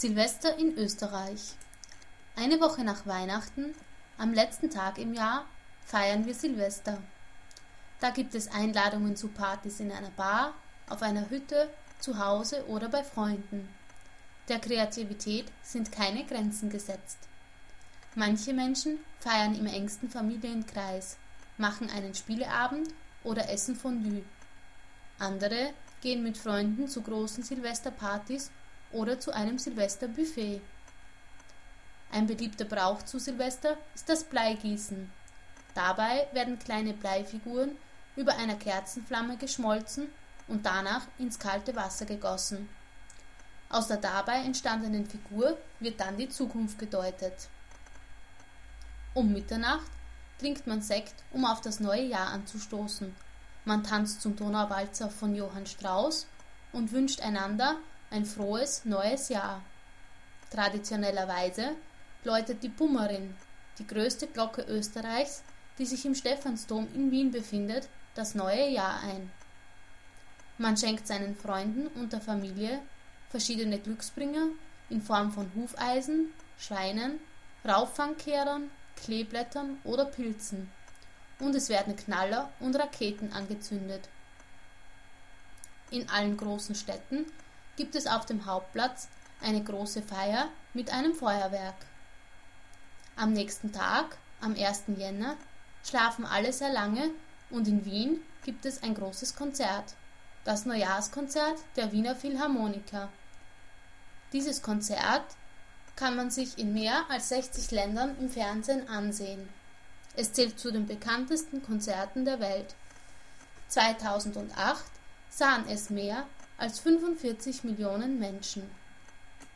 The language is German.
Silvester in Österreich. Eine Woche nach Weihnachten, am letzten Tag im Jahr, feiern wir Silvester. Da gibt es Einladungen zu Partys in einer Bar, auf einer Hütte, zu Hause oder bei Freunden. Der Kreativität sind keine Grenzen gesetzt. Manche Menschen feiern im engsten Familienkreis, machen einen Spieleabend oder essen Fondue. Andere gehen mit Freunden zu großen Silvesterpartys oder zu einem Silvesterbuffet. Ein beliebter Brauch zu Silvester ist das Bleigießen. Dabei werden kleine Bleifiguren über einer Kerzenflamme geschmolzen und danach ins kalte Wasser gegossen. Aus der dabei entstandenen Figur wird dann die Zukunft gedeutet. Um Mitternacht trinkt man Sekt, um auf das neue Jahr anzustoßen. Man tanzt zum Donauwalzer von Johann Strauss und wünscht einander ein frohes neues Jahr. Traditionellerweise läutet die Pummerin, die größte Glocke Österreichs, die sich im Stephansdom in Wien befindet, das neue Jahr ein. Man schenkt seinen Freunden und der Familie verschiedene Glücksbringer in Form von Hufeisen, Schweinen, Rauffangkehrern, Kleeblättern oder Pilzen. Und es werden Knaller und Raketen angezündet. In allen großen Städten gibt es auf dem Hauptplatz eine große Feier mit einem Feuerwerk. Am nächsten Tag, am 1. Jänner, schlafen alle sehr lange und in Wien gibt es ein großes Konzert, das Neujahrskonzert der Wiener Philharmoniker. Dieses Konzert kann man sich in mehr als 60 Ländern im Fernsehen ansehen. Es zählt zu den bekanntesten Konzerten der Welt. 2008 sahen es mehr als 45 Millionen Menschen.